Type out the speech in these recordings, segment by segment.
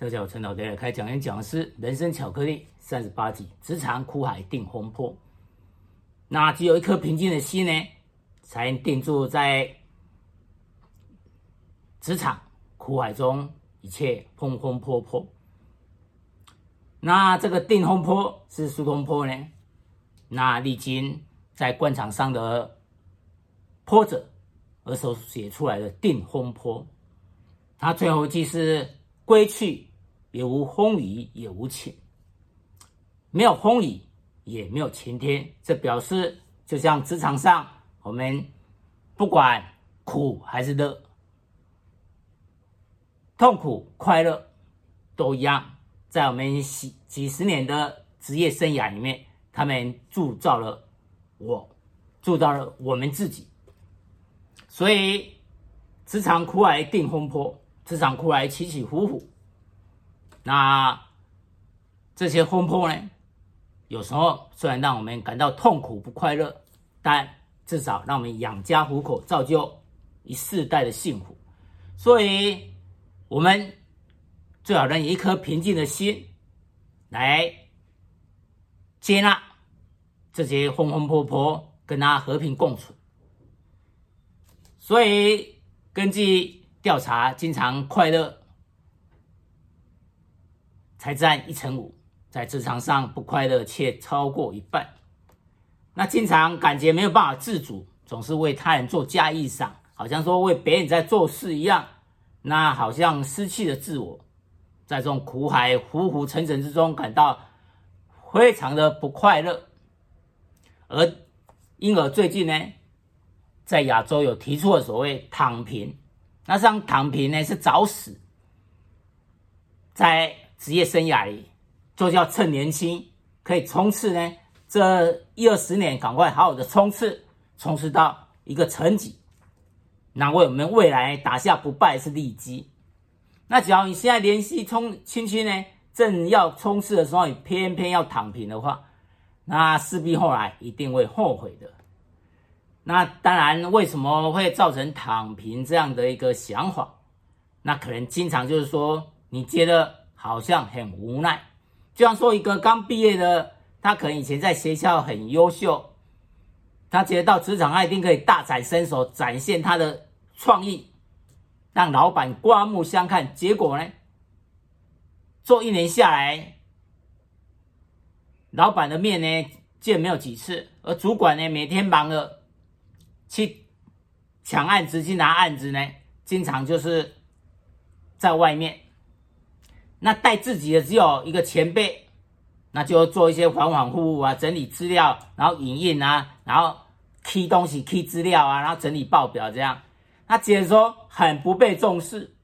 大家好，陈老爹开讲演讲的是人生巧克力三十八集，职场苦海定风波。那只有一颗平静的心呢，才能定住在职场苦海中一切风风波波。那这个定风波是苏东坡呢？那历经在官场上的波折而所写出来的定风波，他最后一句是归去。也无风雨也无晴，没有风雨也没有晴天。这表示，就像职场上，我们不管苦还是乐，痛苦快乐都一样，在我们几几十年的职业生涯里面，他们铸造了我，铸造了我们自己。所以，职场苦来定风波，职场苦来起起伏伏。那这些风波呢，有时候虽然让我们感到痛苦不快乐，但至少让我们养家糊口，造就一世代的幸福。所以，我们最好能以一颗平静的心来接纳这些风风波波，跟他和平共处。所以，根据调查，经常快乐。才占一成五，在职场上不快乐却超过一半。那经常感觉没有办法自主，总是为他人做嫁衣裳，好像说为别人在做事一样，那好像失去了自我，在这种苦海浮浮沉沉之中感到非常的不快乐。而因而最近呢，在亚洲有提出了所谓躺平，那这样躺平呢是找死，在。职业生涯里，就叫趁年轻可以冲刺呢，这一二十年赶快好好的冲刺，冲刺到一个成绩，那为我们未来打下不败是利基。那只要你现在联系冲轻轻呢，正要冲刺的时候，你偏偏要躺平的话，那势必后来一定会后悔的。那当然，为什么会造成躺平这样的一个想法？那可能经常就是说，你觉得。好像很无奈，就像说一个刚毕业的，他可能以前在学校很优秀，他觉得到职场他一定可以大展身手，展现他的创意，让老板刮目相看。结果呢，做一年下来，老板的面呢见没有几次，而主管呢每天忙着去抢案子、去拿案子呢，经常就是在外面。那带自己的只有一个前辈，那就做一些恍恍惚惚啊，整理资料，然后影印啊，然后 key 东西、key 资料啊，然后整理报表这样。他觉得说很不被重视，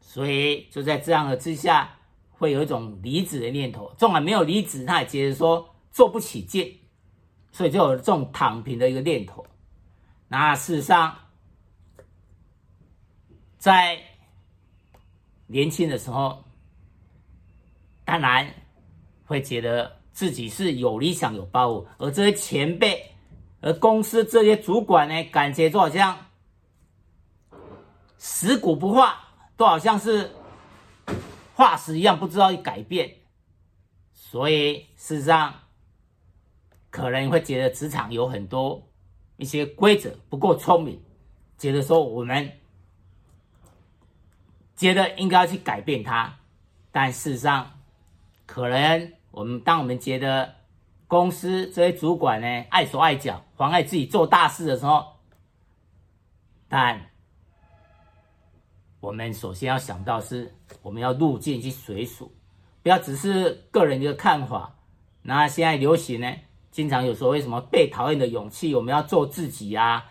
所以就在这样的之下，会有一种离职的念头。纵然没有离职，他也觉得说做不起劲，所以就有这种躺平的一个念头。那事实上，在年轻的时候，当然会觉得自己是有理想、有抱负，而这些前辈、而公司这些主管呢，感觉就好像死骨不化，都好像是化石一样，不知道改变。所以事实上，可能会觉得职场有很多一些规则不够聪明，觉得说我们。觉得应该要去改变它，但事实上，可能我们当我们觉得公司这些主管呢碍手碍脚，妨碍自己做大事的时候，但我们首先要想到是，我们要入境去随俗，不要只是个人的看法。那现在流行呢，经常有所谓什么被讨厌的勇气，我们要做自己啊。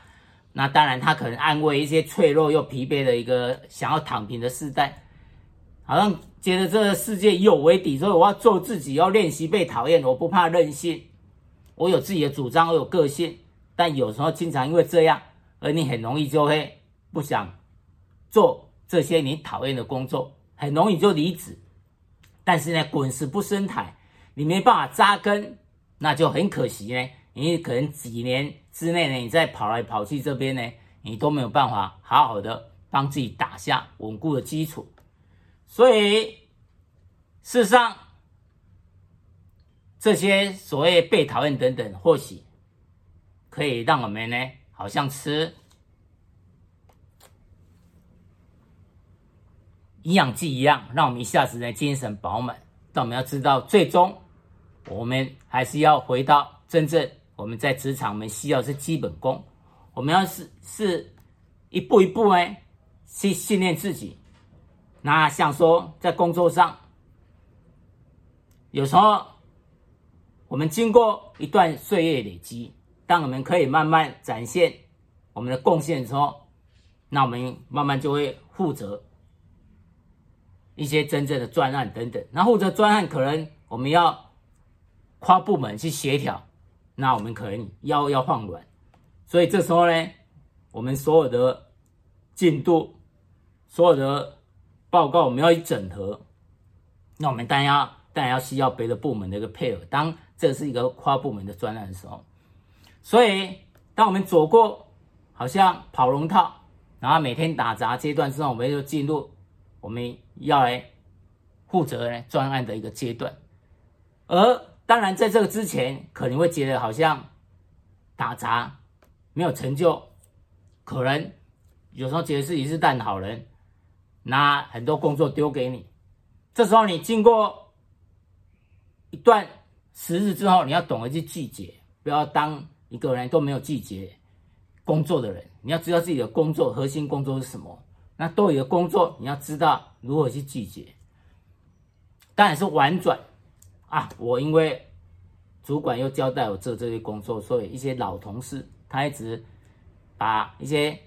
那当然，他可能安慰一些脆弱又疲惫的一个想要躺平的世代，好像觉得这个世界以我为底，所以我要做自己，要练习被讨厌，我不怕任性，我有自己的主张，我有个性。但有时候经常因为这样，而你很容易就会不想做这些你讨厌的工作，很容易就离职。但是呢，滚石不生苔，你没办法扎根，那就很可惜呢。你可能几年之内呢，你再跑来跑去这边呢，你都没有办法好好的帮自己打下稳固的基础。所以事实上，这些所谓被讨厌等等，或许可以让我们呢，好像吃营养剂一样，让我们一下子呢精神饱满。但我们要知道，最终我们还是要回到真正我们在职场，我们需要是基本功。我们要是是一步一步呢去训练自己。那像说在工作上，有时候我们经过一段岁月累积，当我们可以慢慢展现我们的贡献的时候，那我们慢慢就会负责一些真正的专案等等。那负责专案，可能我们要跨部门去协调，那我们可能腰要放软。所以这时候呢，我们所有的进度、所有的报告，我们要一整合。那我们当然要，当然要需要别的部门的一个配合。当这是一个跨部门的专案的时候，所以当我们走过好像跑龙套，然后每天打杂阶段之后，我们就进入我们要来负责呢专案的一个阶段。而当然，在这个之前，可能会觉得好像打杂。没有成就，可能有时候觉得自己是烂好人，拿很多工作丢给你。这时候你经过一段时日之后，你要懂得去拒绝，不要当一个人都没有拒绝工作的人。你要知道自己的工作核心工作是什么。那多余的工作，你要知道如何去拒绝。当然是婉转啊！我因为主管又交代我做这些工作，所以一些老同事。他一直把一些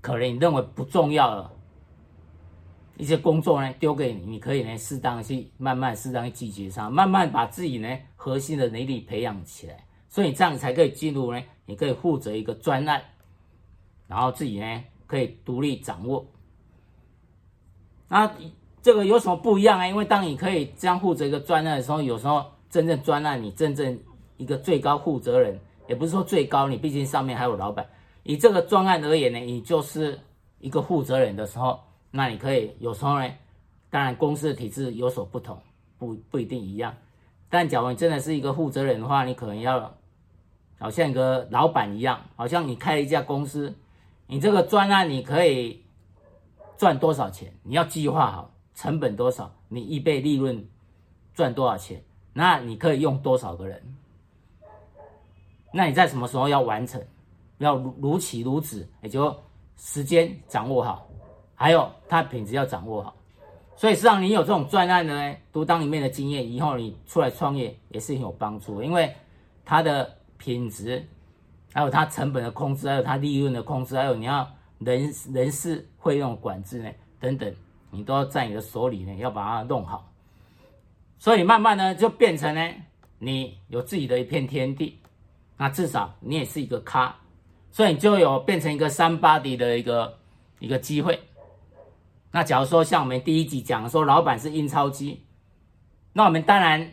可能你认为不重要的一些工作呢丢给你，你可以呢适当去慢慢适当去拒绝上，慢慢把自己呢核心的能力培养起来，所以这样才可以进入呢，你可以负责一个专案，然后自己呢可以独立掌握。那这个有什么不一样啊？因为当你可以这样负责一个专案的时候，有时候真正专案你真正一个最高负责人。也不是说最高，你毕竟上面还有老板。以这个专案而言呢，你就是一个负责人的时候，那你可以有时候呢，当然公司的体制有所不同，不不一定一样。但假如你真的是一个负责人的话，你可能要好像一个老板一样，好像你开一家公司，你这个专案你可以赚多少钱，你要计划好成本多少，你一倍利润赚多少钱，那你可以用多少个人。那你在什么时候要完成？要如如期如此，也就时间掌握好，还有它品质要掌握好。所以实际上你有这种专案的呢，独当一面的经验，以后你出来创业也是很有帮助。因为它的品质，还有它成本的控制，还有它利润的控制，还有你要人人事费用管制呢等等，你都要在你的手里呢，要把它弄好。所以慢慢呢，就变成呢，你有自己的一片天地。那至少你也是一个咖，所以你就有变成一个 somebody 的一个一个机会。那假如说像我们第一集讲的说，老板是印钞机，那我们当然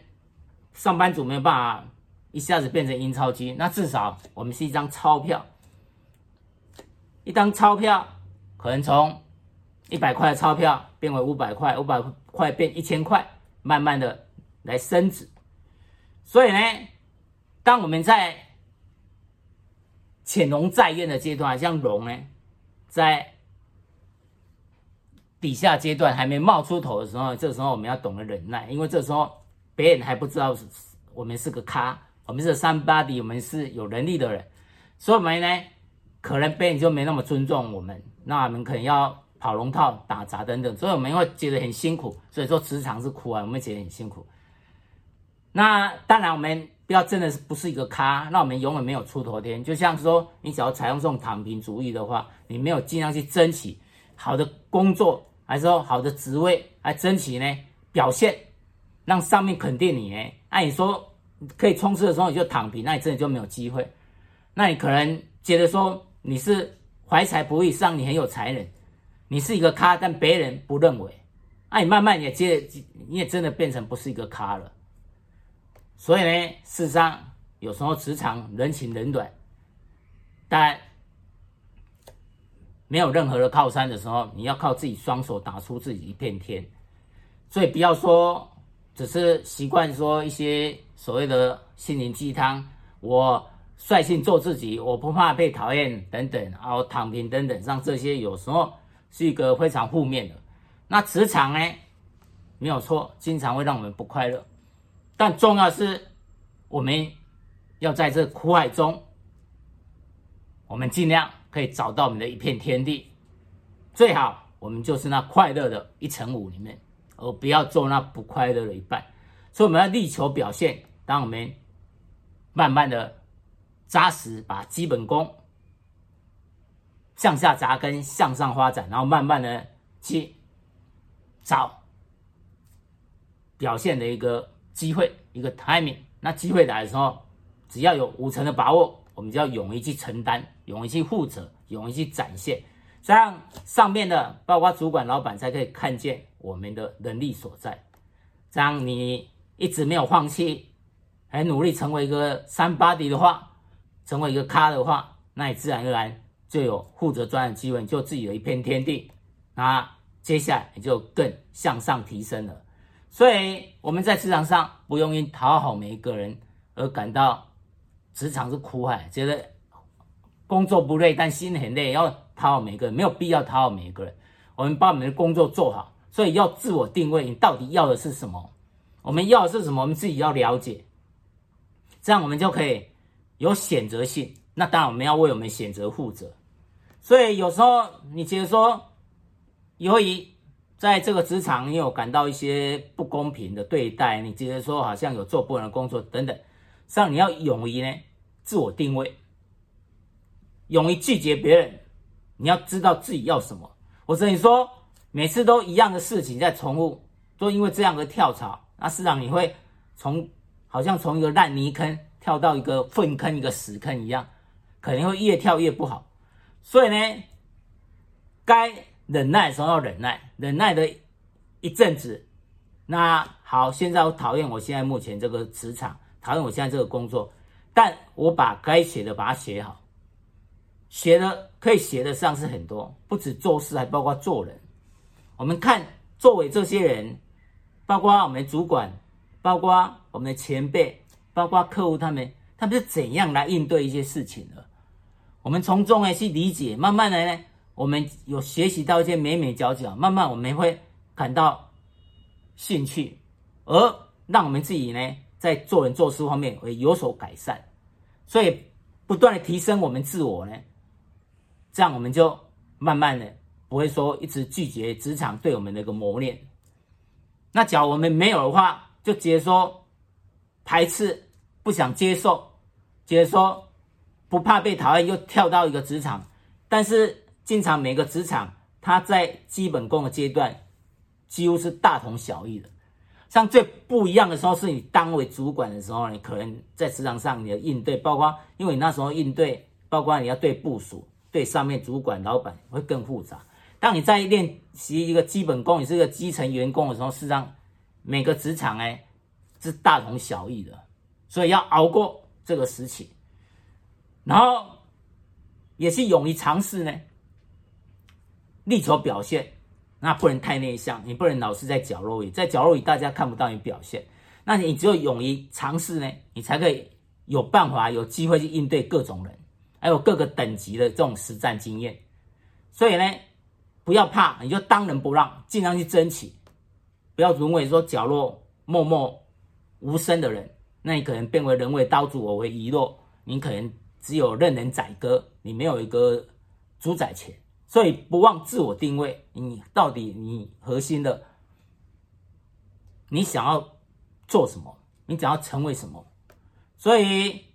上班族没有办法一下子变成印钞机，那至少我们是一张钞票，一张钞票可能从一百块的钞票变为五百块，五百块变一千块，慢慢的来升值。所以呢，当我们在潜龙在渊的阶段，像龙呢，在底下阶段还没冒出头的时候，这时候我们要懂得忍耐，因为这时候别人还不知道我们是个咖，我们是三八底我们是有能力的人，所以我们呢，可能别人就没那么尊重我们，那我们可能要跑龙套、打杂等等，所以我们会觉得很辛苦。所以说职场是苦啊，我们觉得很辛苦。那当然我们。不要真的是不是一个咖，那我们永远没有出头天。就像说，你只要采用这种躺平主义的话，你没有尽量去争取好的工作，还是说好的职位，来争取呢表现，让上面肯定你呢。那你说可以冲刺的时候你就躺平，那你真的就没有机会。那你可能觉得说你是怀才不遇，上你很有才能，你是一个咖，但别人不认为，那你慢慢也接，你也真的变成不是一个咖了。所以呢，事实上有时候职场人情冷暖，但没有任何的靠山的时候，你要靠自己双手打出自己一片天。所以不要说只是习惯说一些所谓的心灵鸡汤，我率性做自己，我不怕被讨厌等等，然后躺平等等，让这些有时候是一个非常负面的。那职场呢，没有错，经常会让我们不快乐，但重要是我们要在这苦海中，我们尽量可以找到我们的一片天地，最好我们就是那快乐的一成五里面。而不要做那不快乐的一半，所以我们要力求表现。当我们慢慢的扎实把基本功向下扎根、向上发展，然后慢慢的去找表现的一个机会、一个 timing。那机会来的时候，只要有五成的把握，我们就要勇于去承担、勇于去负责、勇于去展现。这样上面的，包括主管、老板，才可以看见我们的能力所在。这样你一直没有放弃，还努力成为一个三八底的话，成为一个咖的话，那你自然而然就有负责专案机会，就自己的一片天地。那接下来你就更向上提升了。所以我们在职场上不用因讨好每一个人而感到职场是苦海，觉得工作不累，但心很累，要。讨好每一个人，没有必要讨好每一个人。我们把我们的工作做好，所以要自我定位，你到底要的是什么？我们要的是什么？我们自己要了解，这样我们就可以有选择性。那当然，我们要为我们选择负责。所以有时候你觉得说，由于在这个职场你有感到一些不公平的对待，你觉得说好像有做不完的工作等等，这样你要勇于呢自我定位，勇于拒绝别人。你要知道自己要什么。我跟你说，每次都一样的事情在重复，都因为这样的跳槽，那事实上你会从好像从一个烂泥坑跳到一个粪坑、一个屎坑一样，可能会越跳越不好。所以呢，该忍耐时候要忍耐，忍耐的一阵子。那好，现在我讨厌我现在目前这个职场，讨厌我现在这个工作，但我把该写的把它写好。写的可以写的上是很多，不止做事，还包括做人。我们看作为这些人，包括我们主管，包括我们的前辈，包括客户，他们他们是怎样来应对一些事情的？我们从中呢去理解，慢慢的呢，我们有学习到一些美美角角，慢慢我们会感到兴趣，而让我们自己呢在做人做事方面会有所改善，所以不断的提升我们自我呢。这样我们就慢慢的不会说一直拒绝职场对我们的一个磨练。那假如我们没有的话，就直接说排斥，不想接受，直接说不怕被讨厌，又跳到一个职场。但是经常每个职场，它在基本功的阶段几乎是大同小异的。像最不一样的时候，是你当为主管的时候，你可能在职场上你的应对，包括因为你那时候应对，包括你要对部署。对上面主管、老板会更复杂。当你在练习一个基本功，你是一个基层员工的时候，事实上每个职场哎是大同小异的，所以要熬过这个时期，然后也是勇于尝试呢，力求表现。那不能太内向，你不能老是在角落里，在角落里大家看不到你表现。那你只有勇于尝试呢，你才可以有办法、有机会去应对各种人。还有各个等级的这种实战经验，所以呢，不要怕，你就当仁不让，尽量去争取，不要沦为说角落默默无声的人，那你可能变为人为刀俎，我为鱼肉，你可能只有任人宰割，你没有一个主宰权，所以不忘自我定位，你到底你核心的，你想要做什么，你想要成为什么，所以。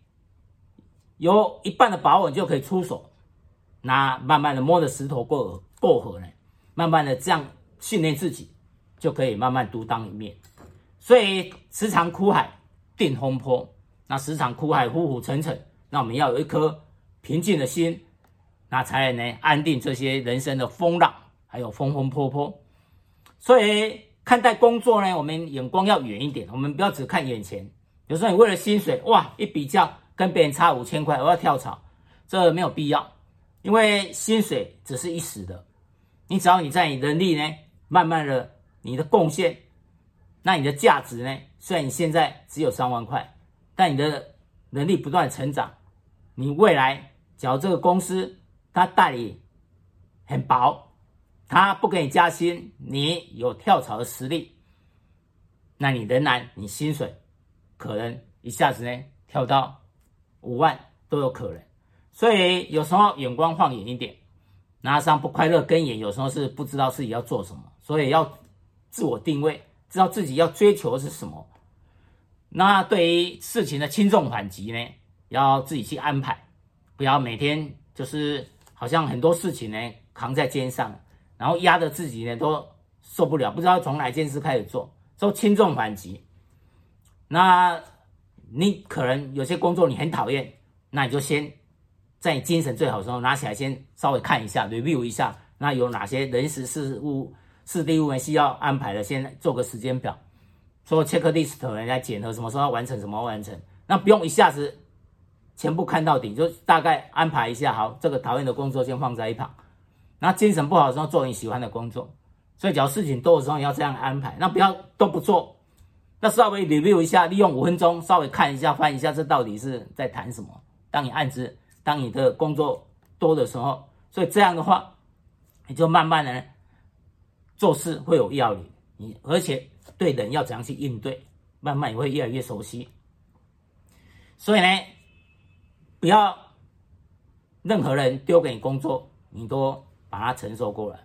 有一半的把握，你就可以出手，那慢慢的摸着石头过，过河呢，慢慢的这样训练自己，就可以慢慢独当一面。所以时常苦海定风波，那时常苦海浮浮沉沉，那我们要有一颗平静的心，那才能安定这些人生的风浪，还有风风波波。所以看待工作呢，我们眼光要远一点，我们不要只看眼前。有时候你为了薪水，哇，一比较。跟别人差五千块，我要跳槽，这没有必要。因为薪水只是一时的，你只要你在你能力呢，慢慢的你的贡献，那你的价值呢，虽然你现在只有三万块，但你的能力不断成长，你未来假如这个公司它待你很薄，他不给你加薪，你有跳槽的实力，那你仍然你薪水可能一下子呢跳到五万都有可能。所以有时候眼光放远一点，拿上不快乐根源，有时候是不知道自己要做什么，所以要自我定位，知道自己要追求的是什么。那对于事情的轻重缓急呢，要自己去安排，不要每天就是好像很多事情呢扛在肩上，然后压得自己呢都受不了，不知道从哪件事开始做，说轻重缓急。那你可能有些工作你很讨厌，那你就先。在你精神最好的时候，拿起来先稍微看一下，review 一下，那有哪些人事事务、事地务需要安排的，先做个时间表，说 checklist 人家检核什么时候要完成，什么完成，那不用一下子全部看到底，就大概安排一下，好，这个讨厌的工作先放在一旁，那精神不好的时候做你喜欢的工作，所以只要事情多的时候你要这样安排，那不要都不做，那稍微 review 一下，利用五分钟稍微看一下、翻一下，这到底是在谈什么，当你案子。当你的工作多的时候，所以这样的话，你就慢慢的做事会有要领，你而且对人要怎样去应对，慢慢也会越来越熟悉。所以呢，不要任何人丢给你工作，你都把它承受过来，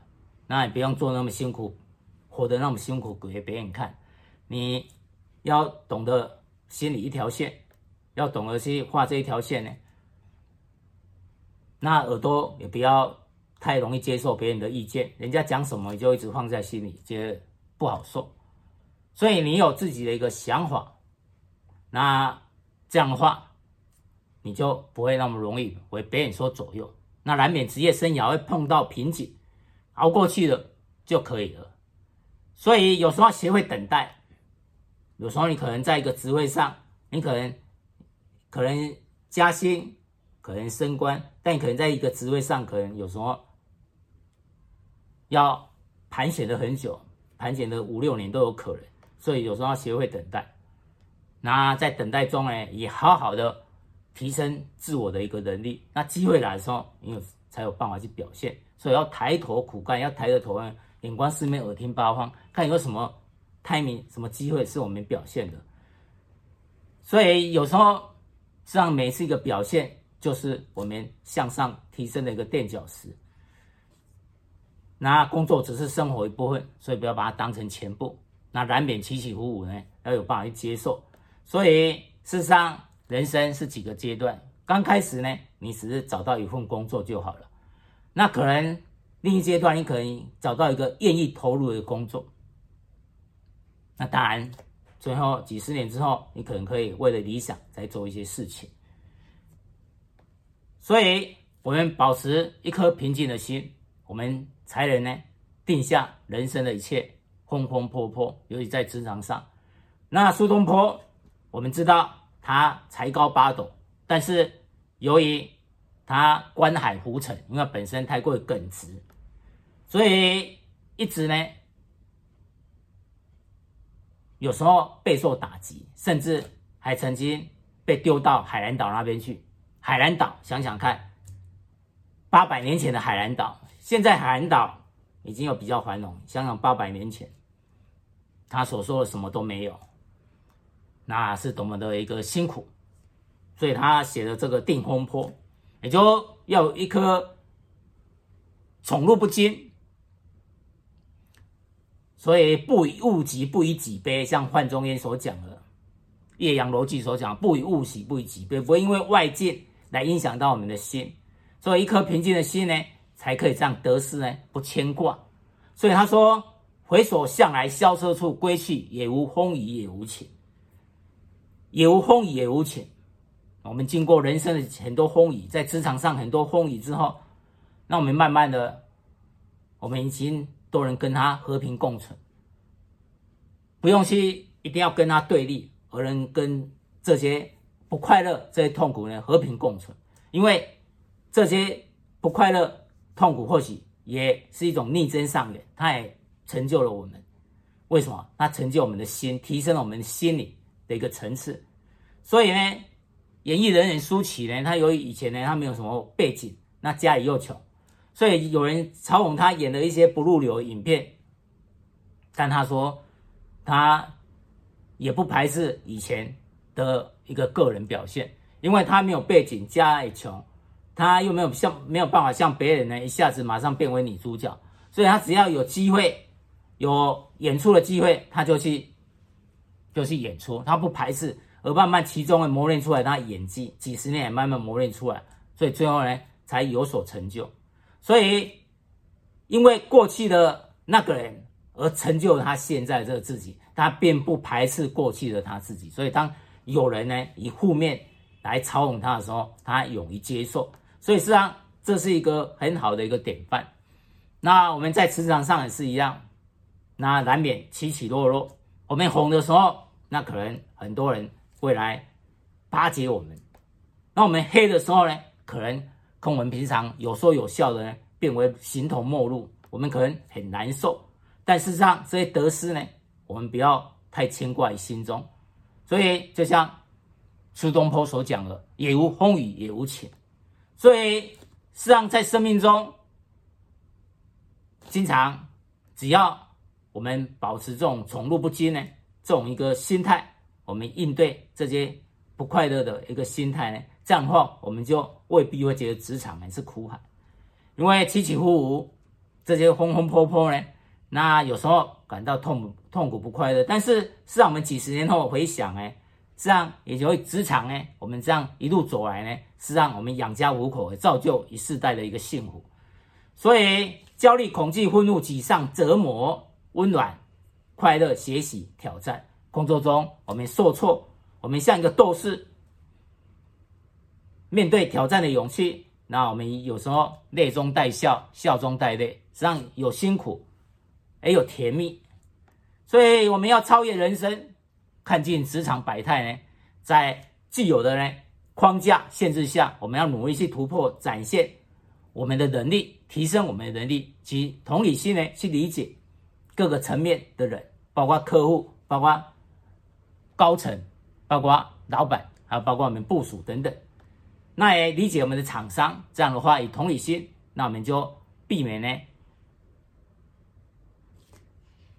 那你不用做那么辛苦，活得那么辛苦给别人看。你要懂得心里一条线，要懂得去画这一条线呢。那耳朵也不要太容易接受别人的意见，人家讲什么你就一直放在心里，觉得不好受。所以你有自己的一个想法，那这样的话，你就不会那么容易为别人所左右。那难免职业生涯会碰到瓶颈，熬过去了就可以了。所以有时候学会等待，有时候你可能在一个职位上，你可能可能加薪。可能升官，但可能在一个职位上，可能有时候要盘旋的很久，盘旋的五六年都有可能，所以有时候要学会等待。那在等待中呢，也好好的提升自我的一个能力。那机会来的时候，你有才有办法去表现。所以要抬头苦干，要抬着头，眼观四面，耳听八方，看有什么排名什么机会是我们表现的。所以有时候让每次一个表现。就是我们向上提升的一个垫脚石。那工作只是生活一部分，所以不要把它当成全部。那难免起起伏伏呢，要有办法去接受。所以事实上，人生是几个阶段。刚开始呢，你只是找到一份工作就好了。那可能另一阶段，你可能找到一个愿意投入的工作。那当然，最后几十年之后，你可能可以为了理想再做一些事情。所以，我们保持一颗平静的心，我们才能呢定下人生的一切风风波波。尤其在职场上，那苏东坡，我们知道他才高八斗，但是由于他观海浮沉，因为本身太过耿直，所以一直呢有时候备受打击，甚至还曾经被丢到海南岛那边去。海南岛，想想看，八百年前的海南岛，现在海南岛已经有比较繁荣。想想八百年前，他所说的什么都没有，那是多么的一个辛苦。所以他写的这个《定风波》，也就要有一颗宠辱不惊，所以不以物喜，不以己悲，像范仲淹所讲的《岳阳楼记》所讲，不以物喜，不以己悲，不会因为外界。来影响到我们的心，所以一颗平静的心呢，才可以这样得失呢不牵挂。所以他说：“回首向来萧瑟处，归去，也无风雨也无晴，也无风雨也无晴。”我们经过人生的很多风雨，在职场上很多风雨之后，那我们慢慢的，我们已经都能跟他和平共存，不用去一定要跟他对立，而能跟这些。不快乐，这些痛苦呢，和平共存，因为这些不快乐、痛苦，或许也是一种逆增上缘，它也成就了我们。为什么？它成就我们的心，提升了我们的心灵的一个层次。所以呢，演艺人员舒淇呢，他由于以前呢，他没有什么背景，那家里又穷，所以有人嘲讽他演的一些不入流的影片。但他说，他也不排斥以前的一个个人表现，因为他没有背景，家里穷，他又没有像没有办法像别人呢一下子马上变为女主角，所以他只要有机会，有演出的机会，他就去就去演出，他不排斥，而慢慢其中的磨练出来他演技，几十年也慢慢磨练出来，所以最后呢才有所成就。所以因为过去的那个人。而成就他现在这个自己，他并不排斥过去的他自己，所以当有人呢以负面来嘲讽他的时候，他勇于接受，所以实际上这是一个很好的一个典范。那我们在职场上也是一样，那难免起起落落。我们红的时候，那可能很多人会来巴结我们；那我们黑的时候呢，可能跟我们平常有说有笑的呢，变为形同陌路，我们可能很难受。但事实上，这些得失呢，我们不要太牵挂于心中。所以，就像苏东坡所讲的，“也无风雨也无晴”。所以，实上在生命中，经常只要我们保持这种宠辱不惊呢，这种一个心态，我们应对这些不快乐的一个心态呢，这样的话，我们就未必会觉得职场呢是苦海，因为起起伏伏，这些风风波波呢。那有时候感到痛痛苦不快乐，但是是让我们几十年后回想，呢，这样也就会职场呢，我们这样一路走来呢，是让我们养家糊口，造就一世代的一个幸福。所以焦虑、恐惧、愤怒、沮丧、折磨、温暖、快乐、学习、挑战，工作中我们受挫，我们像一个斗士，面对挑战的勇气。那我们有时候泪中带笑，笑中带泪，实际上有辛苦。也有甜蜜，所以我们要超越人生，看尽职场百态呢。在既有的呢框架限制下，我们要努力去突破，展现我们的能力，提升我们的能力及同理心呢，去理解各个层面的人，包括客户，包括高层，包括老板，还有包括我们部署等等。那也理解我们的厂商，这样的话以同理心，那我们就避免呢。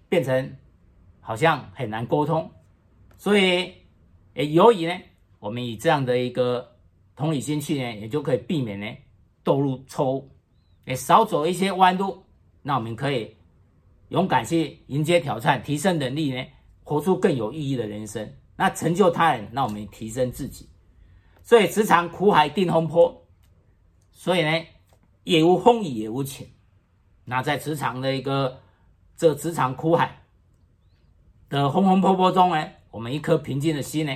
变成好像很难沟通，所以，诶，由于呢，我们以这样的一个同理心去呢，也就可以避免呢堕入错误，也少走一些弯路。那我们可以勇敢去迎接挑战，提升能力呢，活出更有意义的人生。那成就他人，那我们提升自己。所以职场苦海定风波，所以呢，也无风雨也无晴。那在职场的一个。这职场苦海的风风波波中呢，我们一颗平静的心呢，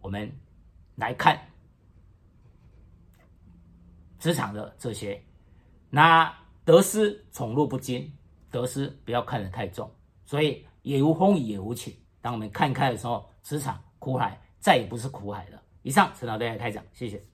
我们来看职场的这些，那得失宠辱不惊，得失不要看得太重，所以也无风雨也无晴。当我们看开的时候，职场苦海再也不是苦海了。以上陈老戴开讲，谢谢。